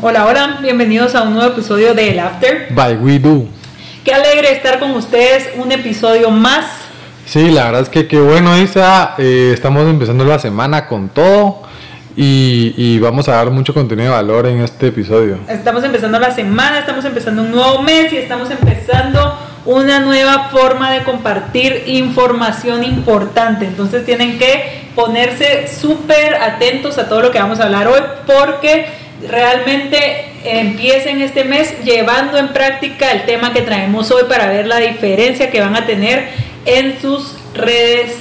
Hola, hola, bienvenidos a un nuevo episodio de El After. By We Do. Qué alegre estar con ustedes, un episodio más. Sí, la verdad es que qué bueno, Isa. Eh, estamos empezando la semana con todo y, y vamos a dar mucho contenido de valor en este episodio. Estamos empezando la semana, estamos empezando un nuevo mes y estamos empezando una nueva forma de compartir información importante. Entonces tienen que ponerse súper atentos a todo lo que vamos a hablar hoy porque realmente empiecen este mes llevando en práctica el tema que traemos hoy para ver la diferencia que van a tener en sus redes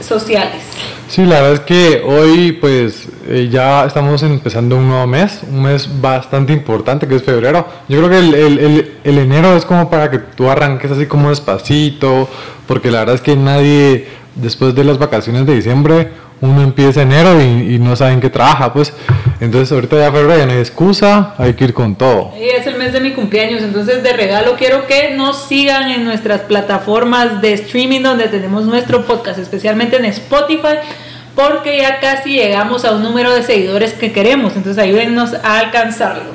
sociales. Sí, la verdad es que hoy pues eh, ya estamos empezando un nuevo mes, un mes bastante importante que es febrero. Yo creo que el, el, el, enero es como para que tú arranques así como despacito, porque la verdad es que nadie después de las vacaciones de diciembre uno empieza enero y, y, no saben qué trabaja, pues. Entonces ahorita ya febrero ya no hay excusa, hay que ir con todo. Y es el mes de mi cumpleaños, entonces de regalo quiero que nos sigan en nuestras plataformas de streaming donde tenemos nuestro podcast, especialmente en Spotify, porque ya casi llegamos a un número de seguidores que queremos, entonces ayúdennos a alcanzarlo.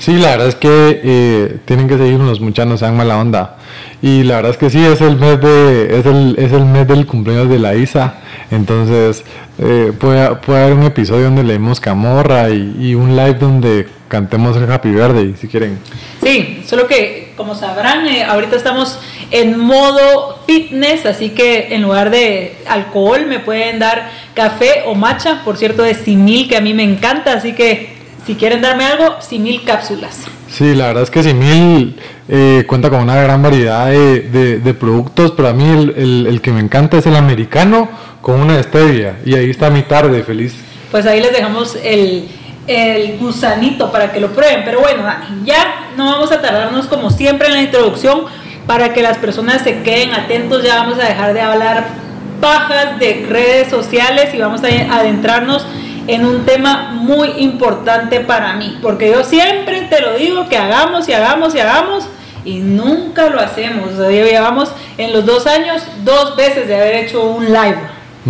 Sí, la verdad es que eh, tienen que seguirnos, muchachos, no sean mala onda. Y la verdad es que sí, es el mes de es el, es el mes del cumpleaños de la Isa. Entonces, eh, puede, puede haber un episodio donde leemos Camorra y, y, un live donde cantemos el Happy Birthday, si quieren. Sí, solo que, como sabrán, eh, ahorita estamos en modo fitness, así que en lugar de alcohol me pueden dar café o matcha, por cierto, de simil, que a mí me encanta, así que si quieren darme algo, simil cápsulas. Sí, la verdad es que Simil eh, cuenta con una gran variedad de, de, de productos, pero a mí el, el, el, que me encanta es el americano con una stevia. Y ahí está mi tarde, feliz. Pues ahí les dejamos el, el gusanito para que lo prueben. Pero bueno, ya no vamos a tardarnos como siempre en la introducción para que las personas se queden atentos. Ya vamos a dejar de hablar pajas de redes sociales y vamos a adentrarnos en un tema muy importante para mí, porque yo siempre te lo digo que hagamos y hagamos y hagamos y nunca lo hacemos. O sea, llevamos en los dos años dos veces de haber hecho un live.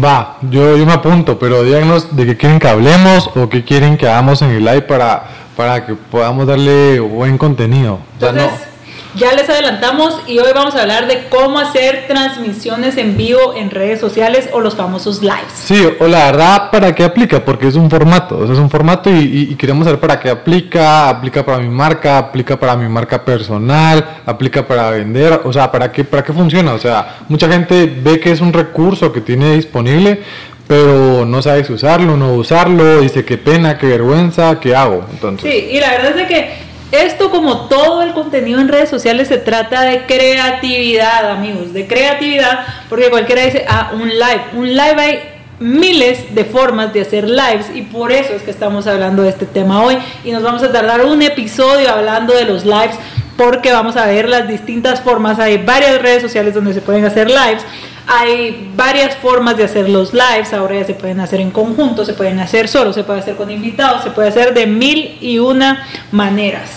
Va, yo, yo me apunto, pero díganos de qué quieren que hablemos o qué quieren que hagamos en el live para, para que podamos darle buen contenido. Entonces, o sea, no. Ya les adelantamos y hoy vamos a hablar de cómo hacer transmisiones en vivo en redes sociales o los famosos lives. Sí, o la verdad, ¿para qué aplica? Porque es un formato, o sea, es un formato y, y, y, queremos saber para qué aplica, aplica para mi marca, aplica para mi marca personal, aplica para vender, o sea, ¿para qué, para qué funciona? O sea, mucha gente ve que es un recurso que tiene disponible, pero no sabe si usarlo, no usarlo, dice qué pena, qué vergüenza, qué hago. Entonces. Sí, y la verdad es de que esto como todo el contenido en redes sociales se trata de creatividad, amigos, de creatividad, porque cualquiera dice, ah, un live, un live hay miles de formas de hacer lives y por eso es que estamos hablando de este tema hoy. Y nos vamos a tardar un episodio hablando de los lives porque vamos a ver las distintas formas, hay varias redes sociales donde se pueden hacer lives hay varias formas de hacer los lives, ahora ya se pueden hacer en conjunto, se pueden hacer solo, se puede hacer con invitados, se puede hacer de mil y una maneras.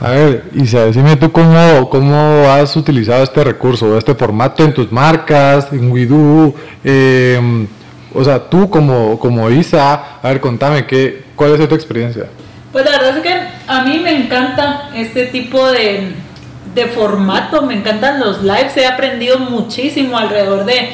A ver, Isa, decime tú cómo, cómo has utilizado este recurso, este formato en tus marcas, en WeDo, eh, o sea, tú como, como Isa, a ver, contame, ¿qué, ¿cuál es tu experiencia? Pues la verdad es que a mí me encanta este tipo de, de formato, me encantan los lives, he aprendido muchísimo alrededor de,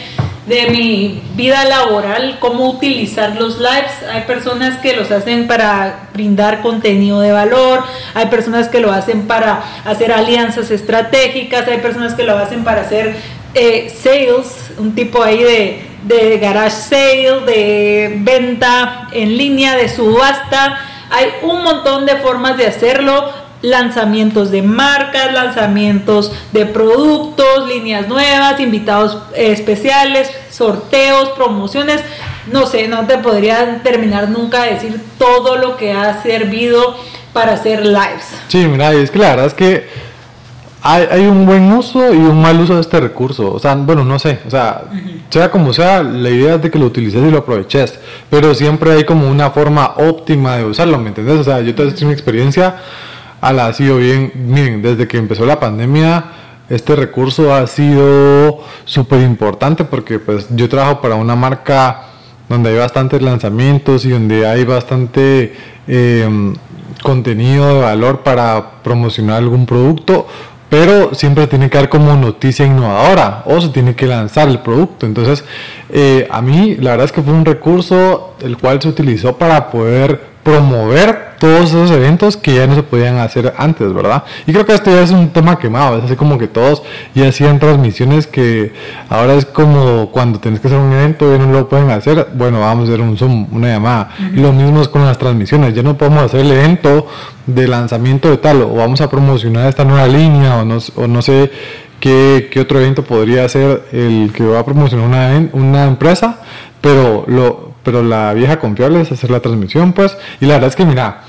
de mi vida laboral, cómo utilizar los lives. Hay personas que los hacen para brindar contenido de valor, hay personas que lo hacen para hacer alianzas estratégicas, hay personas que lo hacen para hacer eh, sales, un tipo ahí de, de garage sale, de venta en línea, de subasta. Hay un montón de formas de hacerlo lanzamientos de marcas, lanzamientos de productos, líneas nuevas, invitados especiales, sorteos, promociones. No sé, no te podría terminar nunca de decir todo lo que ha servido para hacer lives. Sí, mira, es que la verdad es que hay, hay, un buen uso y un mal uso de este recurso. O sea, bueno, no sé. O sea, uh -huh. sea como sea, la idea es de que lo utilices y lo aproveches. Pero siempre hay como una forma óptima de usarlo, ¿me entiendes? O sea, yo te tengo una experiencia ha sido bien. Miren, desde que empezó la pandemia, este recurso ha sido súper importante porque pues yo trabajo para una marca donde hay bastantes lanzamientos y donde hay bastante eh, contenido de valor para promocionar algún producto, pero siempre tiene que dar como noticia innovadora o se tiene que lanzar el producto. Entonces, eh, a mí la verdad es que fue un recurso el cual se utilizó para poder promover todos esos eventos que ya no se podían hacer antes, ¿verdad? Y creo que esto ya es un tema quemado, es así como que todos ya hacían transmisiones que ahora es como cuando tienes que hacer un evento y no lo pueden hacer, bueno, vamos a hacer un Zoom, una llamada. Lo mismo es con las transmisiones, ya no podemos hacer el evento de lanzamiento de tal, o vamos a promocionar esta nueva línea, o no, o no sé qué, qué otro evento podría ser el que va a promocionar una, una empresa, pero lo pero la vieja confiable es hacer la transmisión, pues. Y la verdad es que, mira,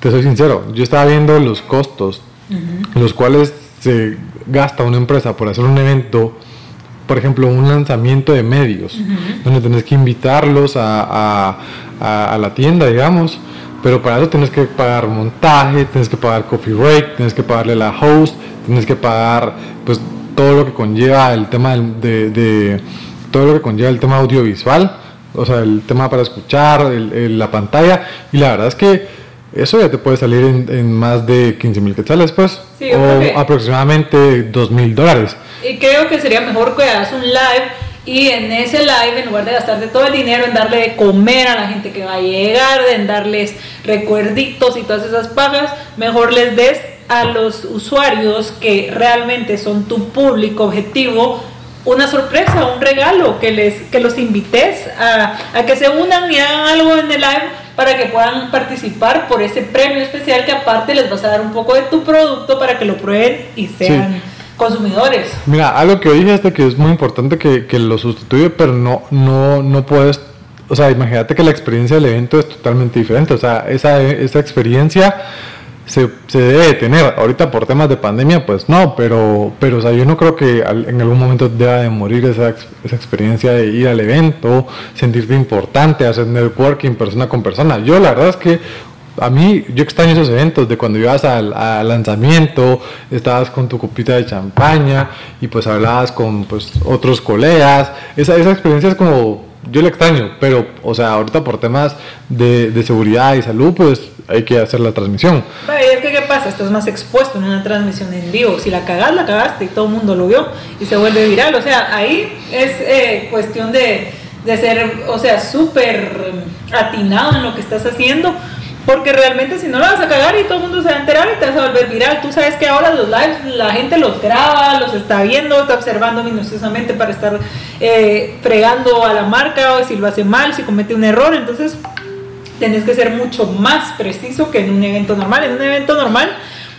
te soy sincero, yo estaba viendo los costos, los cuales se gasta una empresa por hacer un evento, por ejemplo, un lanzamiento de medios, donde tenés que invitarlos a, a, la tienda, digamos. Pero para eso tienes que pagar montaje, tienes que pagar coffee break, tienes que pagarle la host, tienes que pagar pues todo lo que conlleva el tema de, de todo lo que conlleva el tema audiovisual o sea, el tema para escuchar, la pantalla, y la verdad es que eso ya te puede salir en, más de 15 mil quetzales, pues, o aproximadamente 2 mil dólares. Y creo que sería mejor que hagas un live y en ese live, en lugar de gastarte todo el dinero en darle de comer a la gente que va a llegar, en darles recuerditos y todas esas pagas, mejor les des a los usuarios que realmente son tu público objetivo una sorpresa, un regalo, que, les, que los invites a, a, que se unan y hagan algo en el live para que puedan participar por ese premio especial que aparte les vas a dar un poco de tu producto para que lo prueben y sean consumidores. Mira, algo que dijiste que es muy importante que, que lo sustituye, pero no, no, no puedes o sea, imagínate que la experiencia del evento es totalmente diferente. O sea, esa, esa experiencia se, se, debe tener. Ahorita por temas de pandemia, pues no, pero, pero yo no creo que en algún momento deba de morir esa, esa experiencia de ir al evento, sentirte importante, hacer networking persona con persona. Yo la verdad es que a mí, yo extraño esos eventos de cuando ibas al, al, lanzamiento, estabas con tu copita de champaña y pues hablabas con pues, otros colegas. Esa, esa experiencia es como yo le extraño, pero, o sea, ahorita por temas de, de, seguridad y salud, pues hay que hacer la transmisión. es que, ¿qué pasa? Estás más expuesto en una transmisión en vivo. Si la cagas, la cagaste y todo el mundo lo vio y se vuelve viral. O sea, ahí es eh, cuestión de, de ser, o sea, súper atinado en lo que estás haciendo porque realmente si no lo vas a cagar y todo el mundo se va a enterar y te vas a volver viral. Tú sabes que ahora los lives la gente los graba, los está viendo, está observando minuciosamente para estar eh, fregando a la marca o si lo hace mal, si comete un error. Entonces tenés que ser mucho más preciso que en un evento normal. En un evento normal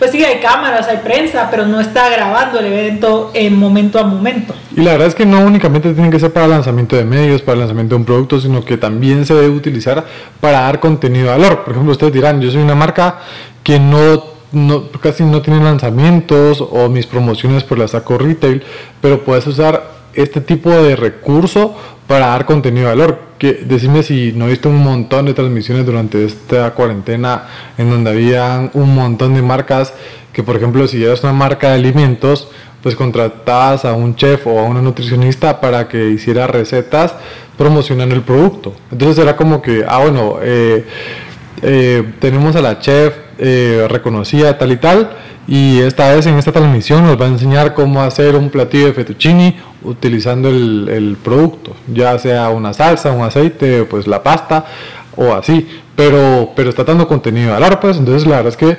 pues sí, hay cámaras, hay prensa, pero no está grabando el evento en momento a momento. Y la verdad es que no únicamente tiene que ser para lanzamiento de medios, para lanzamiento de un producto, sino que también se debe utilizar para dar contenido de valor. Por ejemplo, ustedes dirán, yo soy una marca que no no, casi no tiene lanzamientos o mis promociones por la saco retail, pero puedes usar este tipo de recurso para dar contenido de valor. Que, decime si no viste un montón de transmisiones durante esta cuarentena en donde había un montón de marcas que, por ejemplo, si eras una marca de alimentos, pues contratabas a un chef o a una nutricionista para que hiciera recetas promocionando el producto. Entonces era como que, ah, bueno, eh, eh, tenemos a la chef eh, reconocida tal y tal y esta vez en esta transmisión nos va a enseñar cómo hacer un platillo de fettuccini utilizando el, producto, ya sea una salsa, un aceite, pues la pasta o así, pero, pero está dando contenido de valor, pues entonces la verdad es que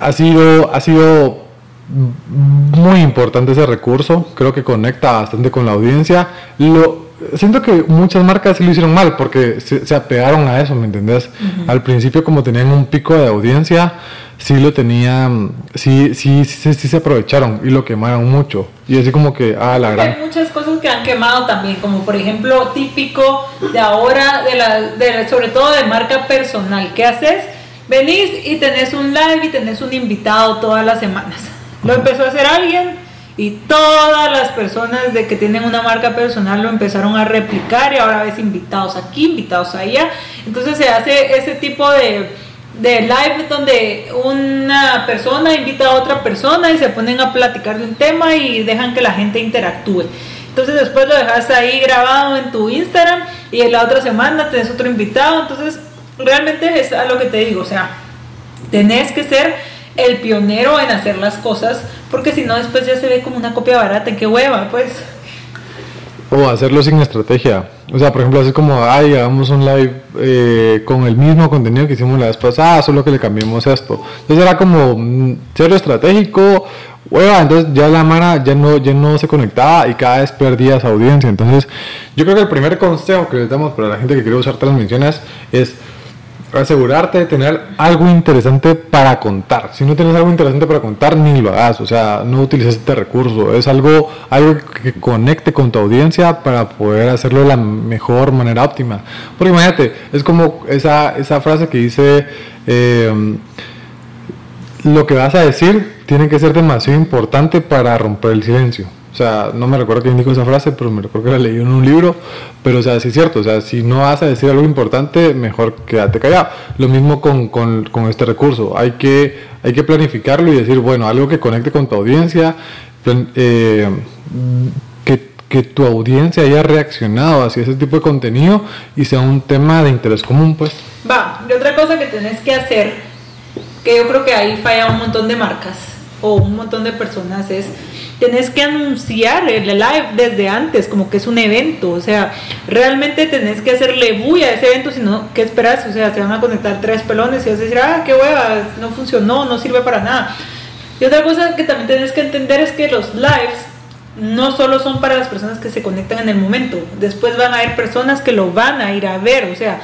ha sido, ha sido muy importante ese recurso, creo que conecta bastante con la audiencia. Lo, siento que muchas marcas sí lo hicieron mal porque se, apegaron a eso, ¿me entendés? Al principio como tenían un pico de audiencia, sí lo tenían, sí, sí, sí, sí, se aprovecharon y lo quemaron mucho. Y así como que, ah, la gran... Hay muchas cosas que han quemado también, como por ejemplo típico de ahora, de la, de, sobre todo de marca personal. ¿Qué haces? Venís y tenés un live y tenés un invitado todas las semanas. Lo empezó a hacer alguien y todas las personas de que tienen una marca personal lo empezaron a replicar y ahora ves invitados aquí, invitados allá. Entonces se hace ese tipo de de live donde una persona invita a otra persona y se ponen a platicar de un tema y dejan que la gente interactúe. Entonces después lo dejas ahí grabado en tu Instagram y en la otra semana tenés otro invitado. Entonces realmente es a lo que te digo, o sea, Tenés que ser el pionero en hacer las cosas, porque si no después ya se ve como una copia barata, qué hueva, pues. O hacerlo sin estrategia. O sea, por ejemplo, así como, ay, hagamos un live eh, con el mismo contenido que hicimos la vez pasada, solo que le cambiemos esto. Entonces era como mm, cero estratégico, hueva, entonces ya la mara ya no, ya no se conectaba y cada vez perdía esa audiencia. Entonces, yo creo que el primer consejo que le damos para la gente que quiere usar transmisiones es asegurarte de tener algo interesante para contar. Si no tienes algo interesante para contar, ni lo hagas. O sea, no utilices este recurso. Es algo, algo que conecte con tu audiencia para poder hacerlo de la mejor manera óptima. Porque imagínate, es como esa, esa frase que dice, eh, lo que vas a decir tiene que ser demasiado importante para romper el silencio. O sea, no me recuerdo quién dijo esa frase, pero me recuerdo que la leí en un libro. Pero, o sea, sí es cierto. O sea, si no vas a decir algo importante, mejor quédate callado. Lo mismo con, con, con este recurso. Hay que, hay que planificarlo y decir, bueno, algo que conecte con tu audiencia, eh, que, que tu audiencia haya reaccionado hacia ese tipo de contenido y sea un tema de interés común, pues. Va, y otra cosa que tenés que hacer, que yo creo que ahí falla un montón de marcas o un montón de personas, es tenés que anunciar el live desde antes, como que es un evento, o sea, realmente tenés que hacerle bulla a ese evento, si no, ¿qué esperas? O sea, se van a conectar tres pelones y vas a decir, ah, qué hueva, no funcionó, no sirve para nada. Y otra cosa que también tenés que entender es que los lives no solo son para las personas que se conectan en el momento, después van a haber personas que lo van a ir a ver, o sea,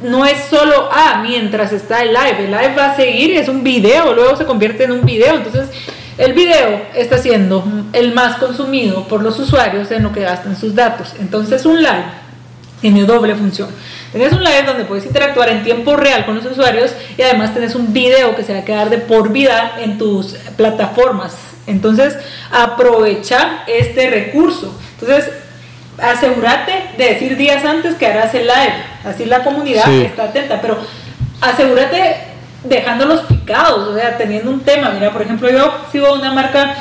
no es solo, ah, mientras está el live, el live va a seguir, es un video, luego se convierte en un video, entonces el video está siendo el más consumido por los usuarios en lo que gastan sus datos. Entonces un live tiene doble función. Tenés un live donde puedes interactuar en tiempo real con los usuarios y además tenés un video que se va a quedar de por vida en tus plataformas. Entonces aprovecha este recurso. Entonces asegúrate de decir días antes que harás el live. Así la comunidad está atenta, pero asegúrate dejándolos picados, o sea, teniendo un tema. Mira, por ejemplo, yo sigo una marca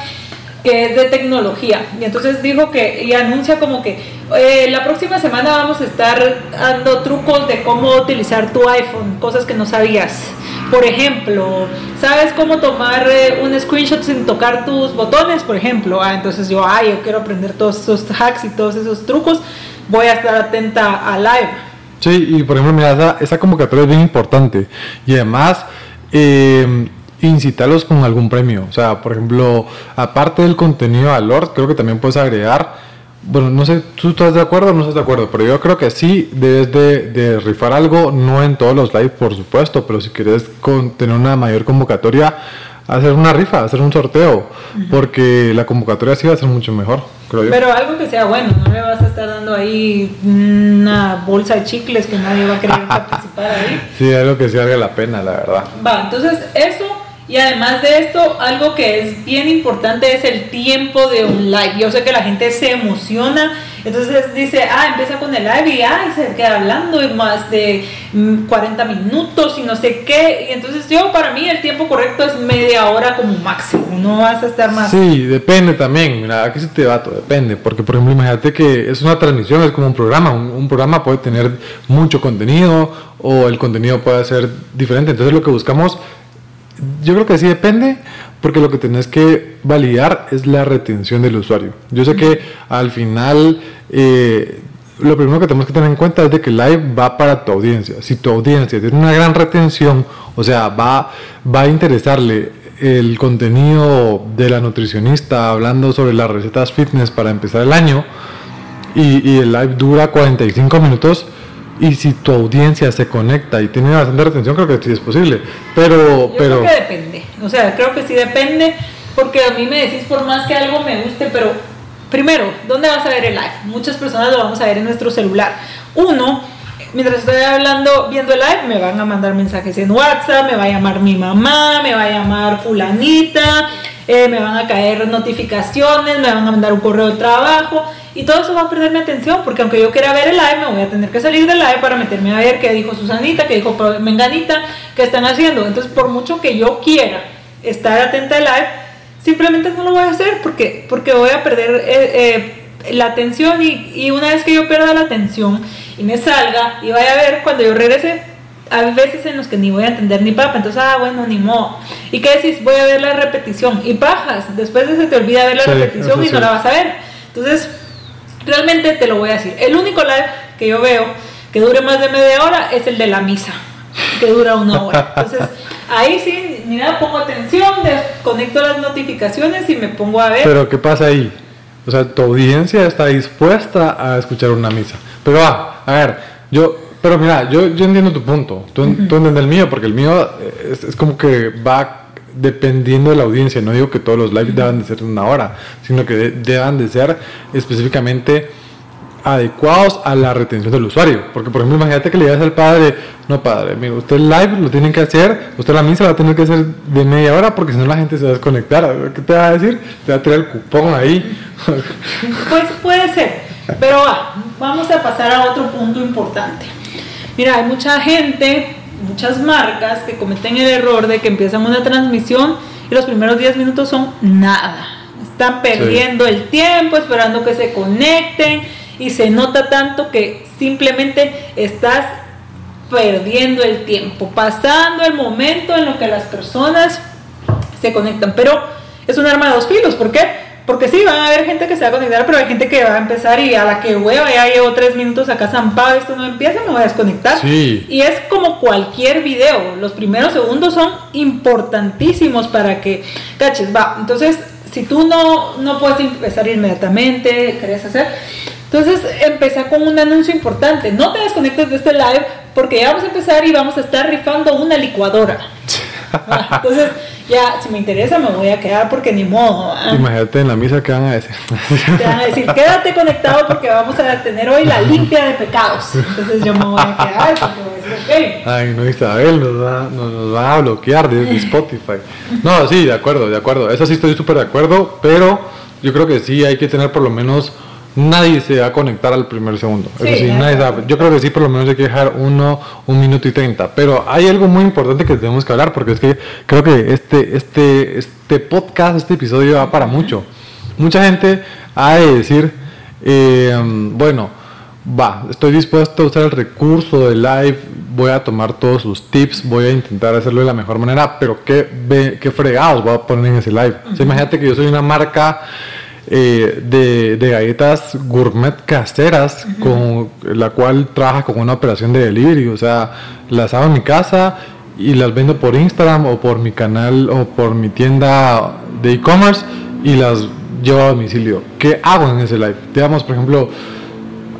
que es de tecnología y entonces dijo que y anuncia como que eh, la próxima semana vamos a estar dando trucos de cómo utilizar tu iPhone, cosas que no sabías. Por ejemplo, ¿sabes cómo tomar eh, un screenshot sin tocar tus botones? Por ejemplo, ah, entonces yo, ay, yo quiero aprender todos esos hacks y todos esos trucos, voy a estar atenta a live Sí, y por ejemplo, mira, esa, convocatoria es bien importante. Y además, eh, incitarlos con algún premio. O sea, por ejemplo, aparte del contenido a Lord, creo que también puedes agregar. Bueno, no sé, ¿tú estás de acuerdo o no estás de acuerdo? Pero yo creo que sí debes de, de rifar algo, no en todos los lives, por supuesto, pero si quieres con, tener una mayor convocatoria, hacer una rifa, hacer un sorteo, porque la convocatoria sí va a ser mucho mejor. Pero algo que sea bueno, no le vas a estar dando ahí una bolsa de chicles que nadie va a querer participar ahí. Sí, algo que sí valga la pena, la verdad. Va, entonces eso, y además de esto, algo que es bien importante es el tiempo de un live. Yo sé que la gente se emociona entonces dice, ah, empieza con el live y ay, se queda hablando y más de 40 mm, minutos y no sé qué. Y entonces yo, para mí, el tiempo correcto es media hora como máximo, no vas a estar más. Sí, depende también, mira, aquí se te va todo, depende, porque por ejemplo, imagínate que es una transmisión, es como un programa, un, programa puede tener mucho contenido o el contenido puede ser diferente, entonces lo que buscamos, yo creo que sí depende, porque lo que tenés que validar es la retención del usuario. Yo sé que al final eh, lo primero que tenemos que tener en cuenta es de que live va para tu audiencia. Si tu audiencia tiene una gran retención, o sea, va, va a interesarle el contenido de la nutricionista hablando sobre las recetas fitness para empezar el año y, y el live dura 45 minutos, y si tu audiencia se conecta y tiene bastante retención, creo que sí es posible. Pero, pero... Creo que depende. O sea, creo que sí depende. Porque a mí me decís por más que algo me guste, pero primero, ¿dónde vas a ver el live? Muchas personas lo vamos a ver en nuestro celular. Uno, mientras estoy hablando, viendo el live, me van a mandar mensajes en WhatsApp, me va a llamar mi mamá, me va a llamar fulanita, eh, me van a caer notificaciones, me van a mandar un correo de trabajo y todo eso va a perder mi atención, porque aunque yo quiera ver el live, me voy a tener que salir del live para meterme a ver qué dijo Susanita, qué dijo Menganita, qué están haciendo. Entonces, por mucho que yo quiera estar atenta al live, simplemente no lo voy a hacer porque, porque voy a perder eh, eh, la atención y, y, una vez que yo pierda la atención y me salga y vaya a ver cuando yo regrese, hay veces en los que ni voy a entender ni papa, entonces, ah, bueno, ni modo. ¿Y qué decís? Voy a ver la repetición. Y bajas, después de se te olvida ver la repetición y no la vas a ver. Entonces, realmente te lo voy a decir. El único live que yo veo que dure más de media hora es el de la misa, que dura una hora. Entonces, ahí sí, mira, pongo atención, desconecto las notificaciones y me pongo a ver. Pero, ¿qué pasa ahí? O sea, tu audiencia está dispuesta a escuchar una misa. Pero va, a ver, yo pero mira, yo, yo entiendo tu punto, tú, entiendes el mío, porque el mío es, como que va dependiendo de la audiencia. No digo que todos los lives deban de ser de una hora, sino que deban de ser específicamente adecuados a la retención del usuario. Porque, por ejemplo, imagínate que le digas al padre, no padre, mira, usted el live lo tienen que hacer, usted la misa la va a tener que hacer de media hora porque si no la gente se va a desconectar. ¿Qué te va a decir? Te va a tirar el cupón ahí. Pues puede ser, pero vamos a pasar a otro punto importante. Mira, hay mucha gente, muchas marcas que cometen el error de que empiezan una transmisión y los primeros 10 minutos son nada. Están perdiendo el tiempo, esperando que se conecten y se nota tanto que simplemente estás perdiendo el tiempo, pasando el momento en lo que las personas se conectan. Pero es un arma de dos filos, ¿por qué? Porque sí, van a haber gente que se va a conectar, pero hay gente que va a empezar y a la que hueva, ya llevo tres minutos acá zampado, esto no empieza, me voy a desconectar. Y es como cualquier video, los primeros segundos son importantísimos para que caches, va. Entonces, si tú no, no puedes empezar inmediatamente, querés hacer, entonces empezar con un anuncio importante. No te desconectes de este live porque ya vamos a empezar y vamos a estar rifando una licuadora. Entonces, ya, si me interesa, me voy a quedar porque ni modo. Imagínate en la misa que van a decir. Te van a decir, quédate conectado porque vamos a tener hoy la limpia de pecados. Entonces yo me voy a quedar porque voy a decir, ok. Ay, no, Isabel, nos va, nos, va a bloquear de, Spotify. No, sí, de acuerdo, de acuerdo. Eso sí estoy súper de acuerdo, pero yo creo que sí hay que tener por lo menos nadie se va a conectar al primer segundo. yo creo que sí, por lo menos hay que dejar uno, un minuto y treinta. Pero hay algo muy importante que tenemos que hablar, porque es que creo que este, este, este podcast, este episodio va para mucho. Mucha gente ha de decir, eh, bueno, va, estoy dispuesto a usar el recurso de live, voy a tomar todos sus tips, voy a intentar hacerlo de la mejor manera, pero qué, qué fregados voy a poner en ese live. imagínate que yo soy una marca eh, de, galletas gourmet caseras con la cual trabaja con una operación de delivery. O sea, las hago en mi casa y las vendo por Instagram o por mi canal o por mi tienda de e-commerce y las llevo a domicilio. ¿Qué hago en ese live? Digamos, por ejemplo,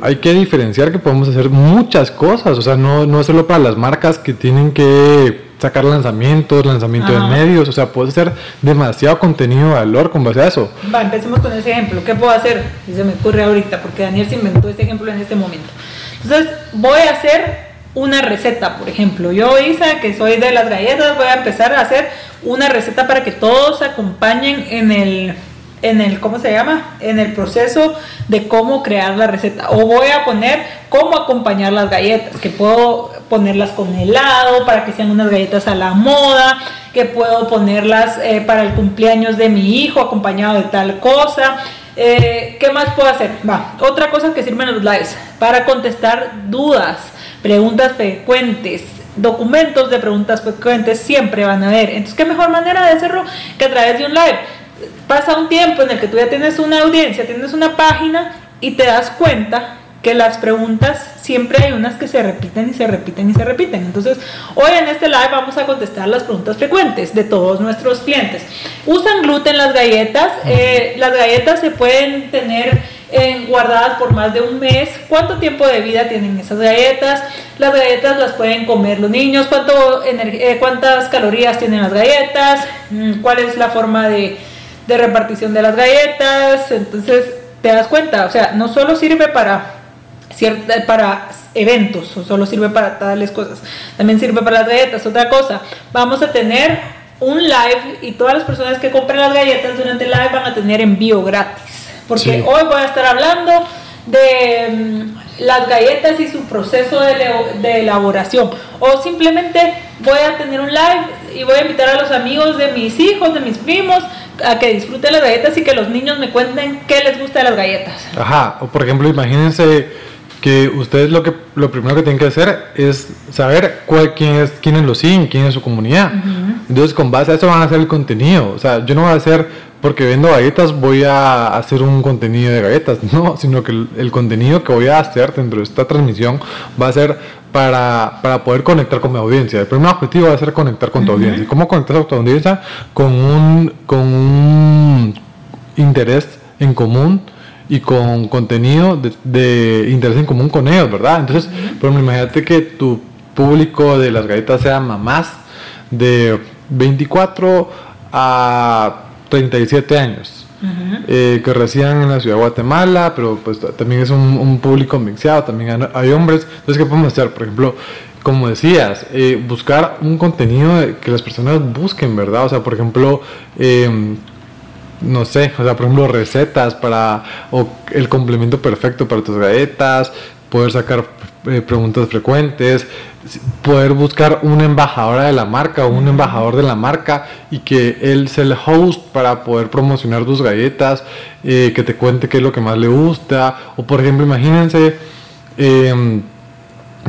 hay que diferenciar que podemos hacer muchas cosas. O sea, no, no solo para las marcas que tienen que sacar lanzamientos, lanzamiento de medios, o sea, puedo hacer demasiado contenido de valor con base a eso. Va, empecemos con ese ejemplo. ¿Qué puedo hacer? Se me ocurre ahorita, porque Daniel se inventó este ejemplo en este momento. Entonces, voy a hacer una receta, por ejemplo. Yo, Isa, que soy de las galletas, voy a empezar a hacer una receta para que todos acompañen en el en el, ¿cómo se llama? En el proceso de cómo crear la receta. O voy a poner cómo acompañar las galletas, que puedo ponerlas con helado para que sean unas galletas a la moda, que puedo ponerlas eh, para el cumpleaños de mi hijo acompañado de tal cosa. Eh, ¿Qué más puedo hacer? Va, otra cosa que sirven los lives para contestar dudas, preguntas frecuentes, documentos de preguntas frecuentes siempre van a haber. Entonces, ¿qué mejor manera de hacerlo que a través de un live? pasa un tiempo en el que tú ya tienes una audiencia, tienes una página y te das cuenta que las preguntas siempre hay unas que se repiten y se repiten y se repiten. Entonces, hoy en este live vamos a contestar las preguntas frecuentes de todos nuestros clientes. ¿Usan gluten las galletas? Eh, las galletas se pueden tener eh, guardadas por más de un mes. ¿Cuánto tiempo de vida tienen esas galletas? Las galletas las pueden comer los niños. ¿Cuánto eh, ¿Cuántas calorías tienen las galletas? Mm, ¿Cuál es la forma de de repartición de las galletas, entonces te das cuenta, o sea, no solo sirve para cierta, para eventos o solo sirve para tales cosas, también sirve para las galletas. Otra cosa, vamos a tener un live y todas las personas que compren las galletas durante el live van a tener envío gratis, porque hoy voy a estar hablando de mm, las galletas y su proceso de, de, elaboración. O simplemente voy a tener un live y voy a invitar a los amigos de mis hijos, de mis primos, a que disfruten las galletas y que los niños me cuenten qué les gusta de las galletas. Ajá, o por ejemplo, imagínense que ustedes lo que lo primero que tienen que hacer es saber cuál, quién es quiénes lo siguen, quién es su comunidad. Entonces, con base a eso van a hacer el contenido. O sea, yo no voy a hacer porque vendo galletas voy a hacer un contenido de galletas, no, sino que el, contenido que voy a hacer dentro de esta transmisión va a ser para, para, poder conectar con mi audiencia. El primer objetivo va a ser conectar con tu audiencia. ¿Y cómo conectar con tu audiencia? Con un, con un interés en común y con contenido de, de, interés en común con ellos, ¿verdad? Entonces, por ejemplo, imagínate que tu público de las galletas sea mamás de 24 a 37 años. Eh, que residen en la ciudad de Guatemala, pero pues también es un, público mixeado, también hay hombres. Entonces, ¿qué podemos hacer? Por ejemplo, como decías, eh, buscar un contenido que las personas busquen, ¿verdad? O sea, por ejemplo, em, no sé, o sea, por ejemplo, recetas para, o el complemento perfecto para tus galletas, poder sacar eh, preguntas frecuentes, poder buscar una embajadora de la marca o un embajador de la marca y que él sea el host para poder promocionar tus galletas, eh, que te cuente qué es lo que más le gusta, o por ejemplo, imagínense em,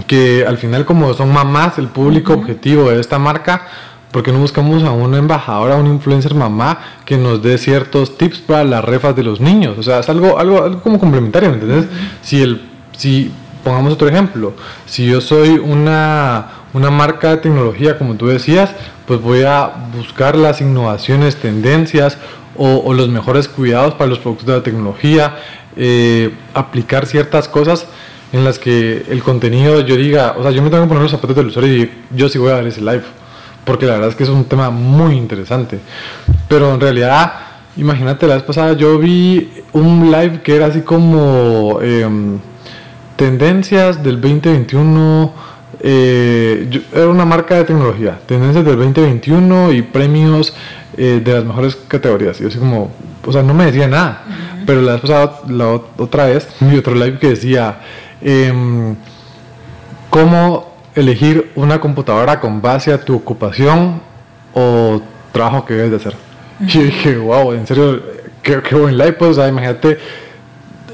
que al final como son mamás el público objetivo de esta marca, porque no buscamos a una embajadora, a un influencer mamá que nos dé ciertos tips para las refas de los niños? O sea, es algo, algo, algo como complementario, ¿me entiendes? Si el, si, pongamos otro ejemplo, si yo soy una, una marca de tecnología, como tú decías, pues voy a buscar las innovaciones, tendencias o, los mejores cuidados para los productos de la tecnología, eh, aplicar ciertas cosas en las que el contenido yo diga, o sea, yo me tengo que poner los zapatos del usuario y yo sí voy a ver ese live porque la verdad es que es un tema muy interesante. Pero en realidad, imagínate, la vez pasada yo vi un live que era así como em, tendencias del 2021. Eh, era una marca de tecnología, tendencias del 2021 y premios eh, de las mejores categorías. Y yo así como, o sea, no me decía nada. Pero la vez pasada, la otra vez, vi otro live que decía, eh, cómo elegir una computadora con base a tu ocupación o trabajo que debes de hacer. Y dije, wow, en serio, qué, qué buen live, pues, o sea, imagínate,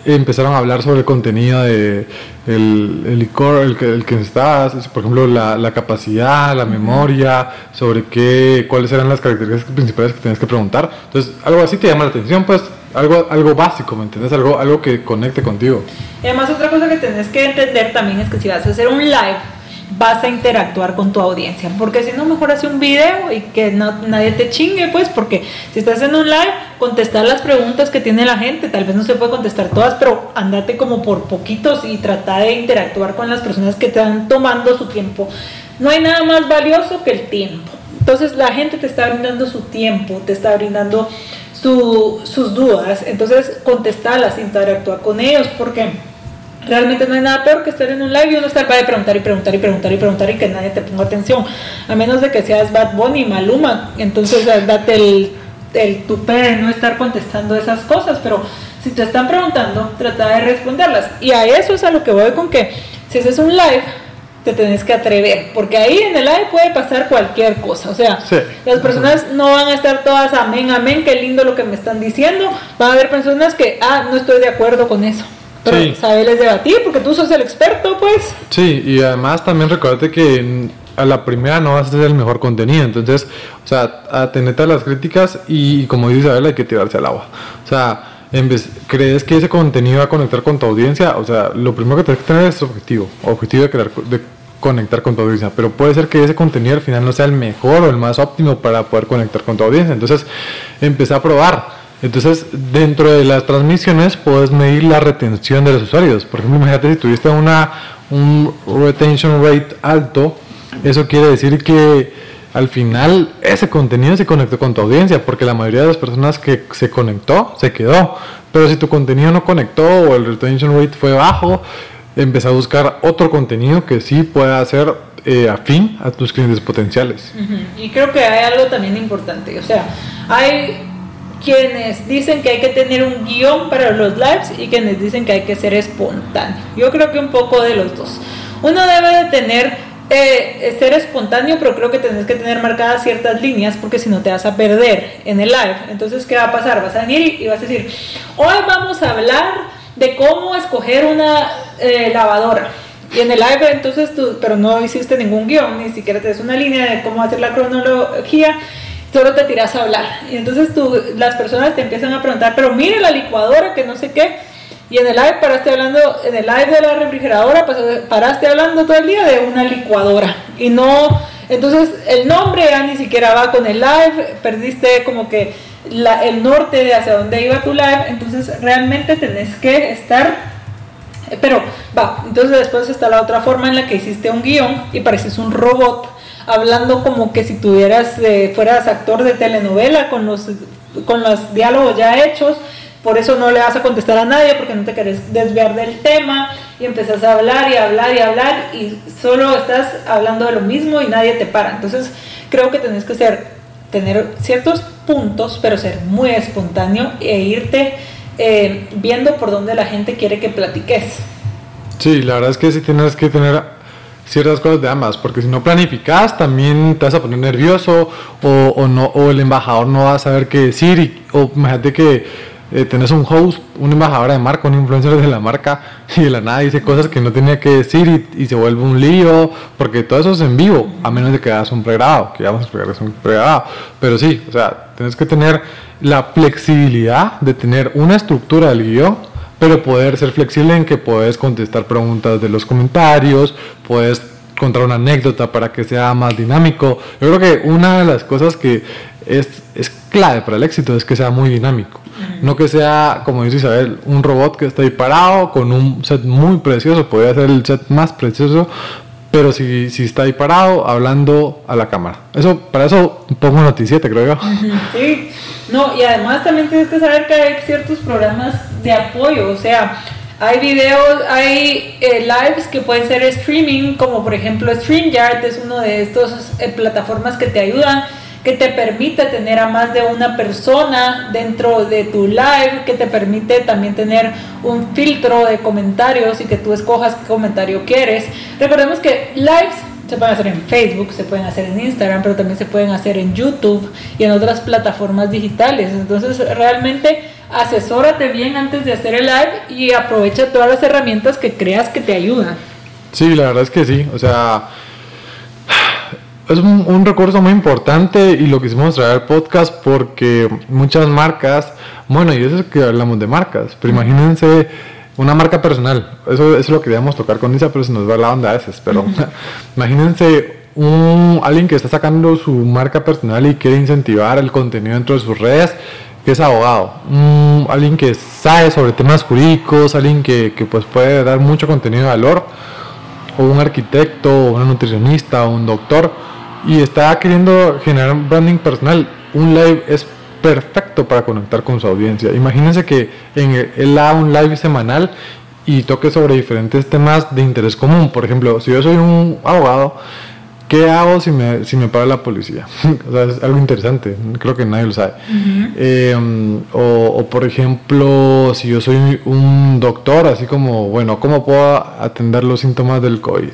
empezaron a hablar sobre el contenido de el, el licor, el que, el que estás, por ejemplo, la, la capacidad, la memoria, sobre qué, cuáles eran las características principales que tienes que preguntar. Entonces, algo así te llama la atención, pues, algo, algo básico, ¿me entiendes? Algo, algo que conecte contigo. Y además, otra cosa que tienes que entender también es que si vas a hacer un live, vas a interactuar con tu audiencia. Porque si no, mejor hace un video y que no, nadie te chingue, pues, porque si estás en un live, contestar las preguntas que tiene la gente, tal vez no se puede contestar todas, pero andate como por poquitos y trata de interactuar con las personas que te están tomando su tiempo. No hay nada más valioso que el tiempo. Entonces la gente te está brindando su tiempo, te está brindando sus dudas, entonces contestarlas, interactuar con ellos, porque Realmente no hay nada peor que estar en un live y uno estar para de preguntar y preguntar y preguntar y preguntar y que nadie te ponga atención. A menos de que seas Bad Bunny, Maluma. Entonces date el, el tupe de no estar contestando esas cosas. Pero si te están preguntando, trata de responderlas. Y a eso es a lo que voy con que si haces un live, te tenés que atrever, porque ahí en el live puede pasar cualquier cosa, o sea, las personas no van a estar todas amén, amén, qué lindo lo que me están diciendo, van a haber personas que, ah, no estoy de acuerdo con eso, pero sí. saberles debatir, porque tú sos el experto, pues. Sí, y además también recuérdate que a la primera no vas a hacer el mejor contenido, entonces, o sea, atenete a las críticas y, como dice Isabel, hay que tirarse al agua. O sea, en vez, ¿crees que ese contenido va a conectar con tu audiencia? O sea, lo primero que tienes que tener es objetivo, objetivo de, crear, de conectar con tu audiencia, pero puede ser que ese contenido al final no sea el mejor o el más óptimo para poder conectar con tu audiencia, entonces, empieza a probar entonces, dentro de las transmisiones puedes medir la retención de los usuarios. Por ejemplo, imagínate si tuviste una, un retention rate alto, eso quiere decir que al final ese contenido se conectó con tu audiencia, porque la mayoría de las personas que se conectó se quedó. Pero si tu contenido no conectó o el retention rate fue bajo, empieza a buscar otro contenido que sí pueda ser eh, afín a tus clientes potenciales. Y creo que hay algo también importante, o sea, hay quienes dicen que hay que tener un guion para los lives y quienes dicen que hay que ser espontáneo. Yo creo que un poco de los dos. Uno debe de tener, eh, ser espontáneo, pero creo que tienes que tener marcadas ciertas líneas porque si no te vas a perder en el live. Entonces, ¿qué va a pasar? Vas a venir y vas a decir, hoy vamos a hablar de cómo escoger una eh, lavadora. Y en el live, entonces tú, pero no hiciste ningún guion, ni siquiera te des una línea de cómo hacer la cronología, solo te tiras a hablar. Y entonces tú, las personas te empiezan a preguntar, pero mire la licuadora, que no sé qué. Y en el live paraste hablando, en el live de la refrigeradora, pues, paraste hablando todo el día de una licuadora. Y no, entonces el nombre ya ni siquiera va con el live, perdiste como que el norte de hacia dónde iba tu live. Entonces realmente tenés que estar pero va, entonces después está la otra forma en la que hiciste un guion y pareces un robot hablando como que si tuvieras, eh, fueras actor de telenovela con los, con los diálogos ya hechos, por eso no le vas a contestar a nadie porque no te querés desviar del tema y empezás a hablar y hablar y hablar y solo estás hablando de lo mismo y nadie te para. Entonces creo que tenés que ser, tener ciertos puntos, pero ser muy espontáneo e irte eh, viendo por dónde la gente quiere que platiques. Sí, la verdad es que sí tienes que tener ciertas cosas de ambas, porque si no planificas también te vas a poner nervioso o, no, o el embajador no va a saber qué decir, o imagínate que eh, tenés un host, una embajadora de marca, un influencer de la marca y de la nada dice cosas que no tenía que decir y, se vuelve un lío, porque todo eso es en vivo, a menos de que hagas un pregrado, que vamos a explicar es un pregrado. Pero sí, o sea, tienes que tener la flexibilidad de tener una estructura del guion, pero poder ser flexible en que puedes contestar preguntas de los comentarios, puedes contar una anécdota para que sea más dinámico. Yo creo que una de las cosas que es, es clave para el éxito es que sea muy dinámico. No que sea, como dice Isabel, un robot que está ahí parado con un set muy precioso, podría ser el set más precioso, pero si, si está ahí parado hablando a la cámara. Eso, para eso pongo noticiete, creo yo. Sí, no, y además también tienes que saber que hay ciertos programas de apoyo, o sea, hay videos, hay eh, lives que pueden ser streaming, como por ejemplo StreamYard es uno de estos eh, plataformas que te ayudan que te permite tener a más de una persona dentro de tu live, que te permite también tener un filtro de comentarios y que tú escojas qué comentario quieres. Recordemos que lives se pueden hacer en Facebook, se pueden hacer en Instagram, pero también se pueden hacer en YouTube y en otras plataformas digitales. Entonces, realmente asesórate bien antes de hacer el live y aprovecha todas las herramientas que creas que te ayudan. Sí, la verdad es que sí. O sea, es un, recurso muy importante y lo quisimos traer al podcast porque muchas marcas, bueno, y eso es que hablamos de marcas, pero imagínense una marca personal, eso, es lo que queríamos tocar con Isa, pero se nos va la onda a veces, pero imagínense un, alguien que está sacando su marca personal y quiere incentivar el contenido dentro de sus redes, que es abogado, alguien que sabe sobre temas jurídicos, alguien que, que pues puede dar mucho contenido de valor, o un arquitecto, o una nutricionista, o un doctor, y está queriendo generar branding personal, un live es perfecto para conectar con su audiencia. Imagínense que en él haga un live semanal y toque sobre diferentes temas de interés común. Por ejemplo, si yo soy un abogado, ¿qué hago si me, si me paga la policía? o sea, es algo interesante, creo que nadie lo sabe. Eh, o, o, por ejemplo, si yo soy un doctor, así como, bueno, ¿cómo puedo atender los síntomas del COVID?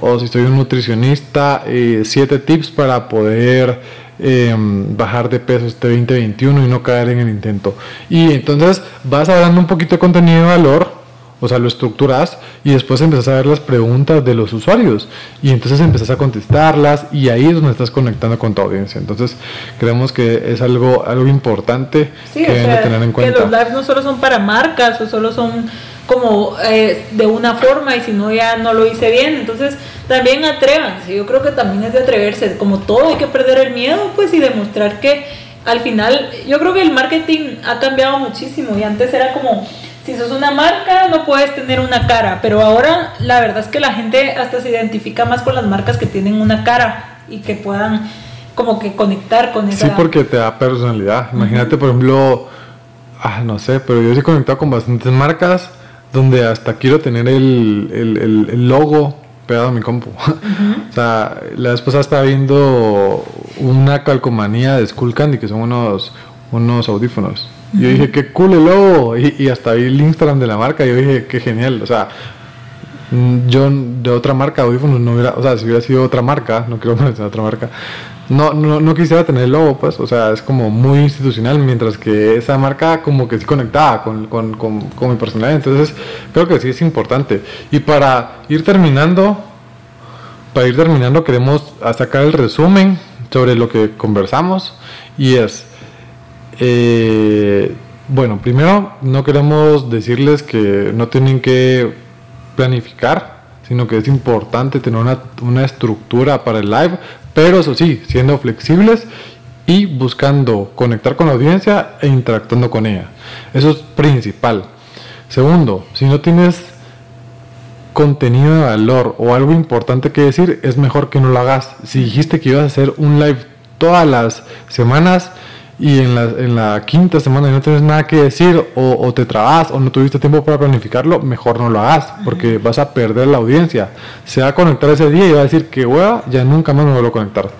o si soy un nutricionista, eh, siete tips para poder em, bajar de peso este 2021 y no caer en el intento. Y entonces vas hablando un poquito de contenido de valor, o sea, lo estructuras y después empezás a ver las preguntas de los usuarios y entonces empezás a contestarlas y ahí es donde estás conectando con tu audiencia. Entonces, creemos que es algo, algo importante que deben tener en cuenta. Que los lives no solo son para marcas o solo son como eh, de una forma y si no ya no lo hice bien. Entonces también atrévanse, yo creo que también es de atreverse, como todo hay que perder el miedo pues y demostrar que al final yo creo que el marketing ha cambiado muchísimo y antes era como si sos una marca no puedes tener una cara, pero ahora la verdad es que la gente hasta se identifica más con las marcas que tienen una cara y que puedan como que conectar con esa. Sí, porque te da personalidad. Imagínate, por ejemplo, ah, no sé, pero yo sí he conectado con bastantes marcas donde hasta quiero tener el, el, el, logo pegado a mi compu. o sea, la vez pasada estaba viendo una calcomanía de Skull Candy, que son unos, unos audífonos. Yo dije, qué cool el logo. Y, y, hasta vi el Instagram de la marca y yo dije, qué genial. O sea, Yo de otra marca, audífonos, no hubiera, o sea, si hubiera sido otra marca, no quiero mencionar otra marca, no, no, no quisiera tener el logo, pues, o sea, es como muy institucional, mientras que esa marca como que sí conectaba con, con, con, con mi personalidad, entonces creo que sí es importante. Y para ir terminando, para ir terminando queremos sacar el resumen sobre lo que conversamos y es, eh, bueno, primero no queremos decirles que no tienen que planificar, sino que es importante tener una, una estructura para el live, pero eso sí, siendo flexibles y buscando conectar con la audiencia e interactuando con ella. Eso es principal. Segundo, si no tienes contenido de valor o algo importante que decir, es mejor que no lo hagas. Si dijiste que ibas a hacer un live todas las semanas y en la, en la quinta semana no tienes nada que decir o, o te trabas o no tuviste tiempo para planificarlo, mejor no lo hagas porque vas a perder la audiencia. Se va a conectar ese día y va a decir que hueva, ya nunca más me vuelvo a conectar.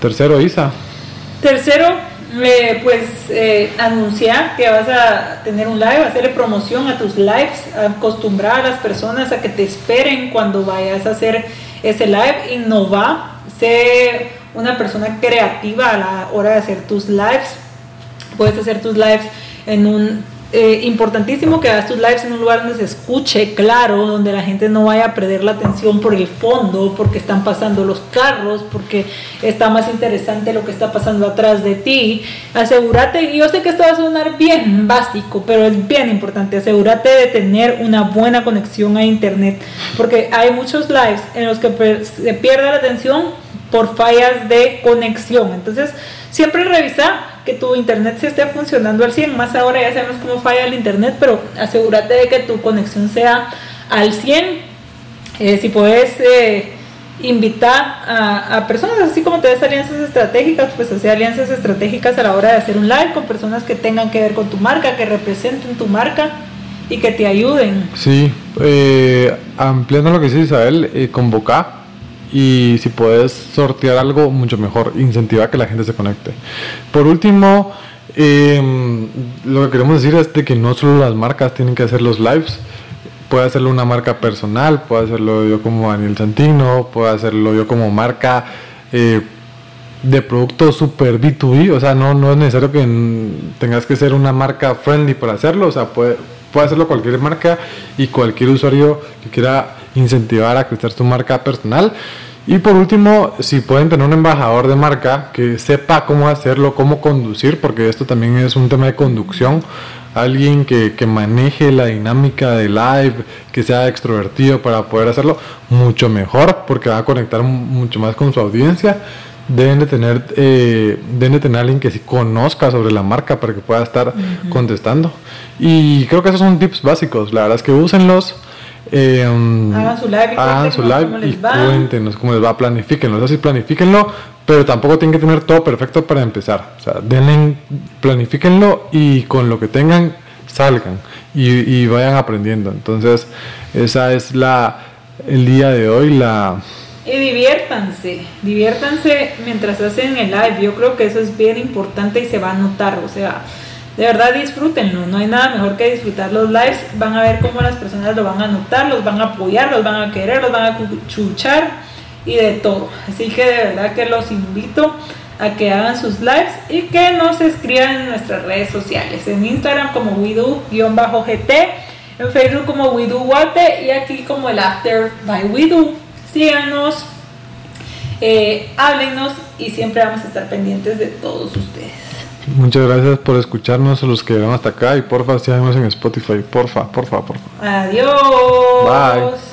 Tercero, Isa. Tercero, eh, pues eh, anunciar que vas a tener un live, hacerle promoción a tus lives, acostumbrar a las personas a que te esperen cuando vayas a hacer ese live, innovar, ser una persona creativa a la hora de hacer tus lives. Puedes hacer tus lives en un eh, importantísimo que hagas tus lives en un lugar donde se escuche claro, donde la gente no vaya a perder la atención por el fondo, porque están pasando los carros, porque está más interesante lo que está pasando atrás de ti. Asegúrate, y yo sé que esto va a sonar bien básico, pero es bien importante, asegúrate de tener una buena conexión a internet, porque hay muchos lives en los que se pierde la atención por fallas de conexión. Entonces, siempre revisa que tu internet se esté funcionando al 100. Más ahora ya sabemos cómo falla el internet, pero asegúrate de que tu conexión sea al 100. Eh, si puedes eh, invitar a, personas, así como te des alianzas estratégicas, pues hacer alianzas estratégicas a la hora de hacer un live con personas que tengan que ver con tu marca, que representen tu marca y que te ayuden. Sí, eh, ampliando lo que dice Isabel, eh, convoca y si puedes sortear algo, mucho mejor, incentivar que la gente se conecte. Por último, eh, lo que queremos decir es de que no solo las marcas tienen que hacer los lives, puede hacerlo una marca personal, puede hacerlo yo como Daniel Santino, puede hacerlo yo como marca eh, de producto super B2B, o sea, no, no es necesario que tengas que ser una marca friendly para hacerlo, o sea, puede, puede hacerlo cualquier marca y cualquier usuario que quiera incentivar a crecer su marca personal. Y por último, si pueden tener un embajador de marca que sepa cómo hacerlo, cómo conducir, porque esto también es un tema de conducción, alguien que, que maneje la dinámica de live, que sea extrovertido para poder hacerlo mucho mejor, porque va a conectar mucho más con su audiencia. Deben de tener eh, deben de tener alguien que sí conozca sobre la marca para que pueda estar contestando. Y creo que esos son tips básicos. La verdad es que úsenlos eh, Hagan su live y hagan su live cómo y les va. cuéntenos cómo les va planifíquenlo eso sí planifíquenlo pero tampoco tienen que tener todo perfecto para empezar o sea denle planifíquenlo y con lo que tengan salgan y, y vayan aprendiendo entonces esa es la el día de hoy la Y diviértanse, diviértanse mientras hacen el live. Yo creo que eso es bien importante y se va a notar. O sea, de verdad disfrútenlo. No hay nada mejor que disfrutar los lives. Van a ver cómo las personas lo van a notar, los van a apoyar, los van a querer, los van a chuchar y de todo. Así que de verdad que los invito a que hagan sus lives y que nos escriban en nuestras redes sociales. En Instagram como widu-gt, en Facebook como widuwate y aquí como el After by Widu. Síganos, eh, háblenos y siempre vamos a estar pendientes de todos ustedes. Muchas gracias por escucharnos a los que llegaron hasta acá y porfa síganos en Spotify, porfa, porfa, porfa. Adiós. Bye.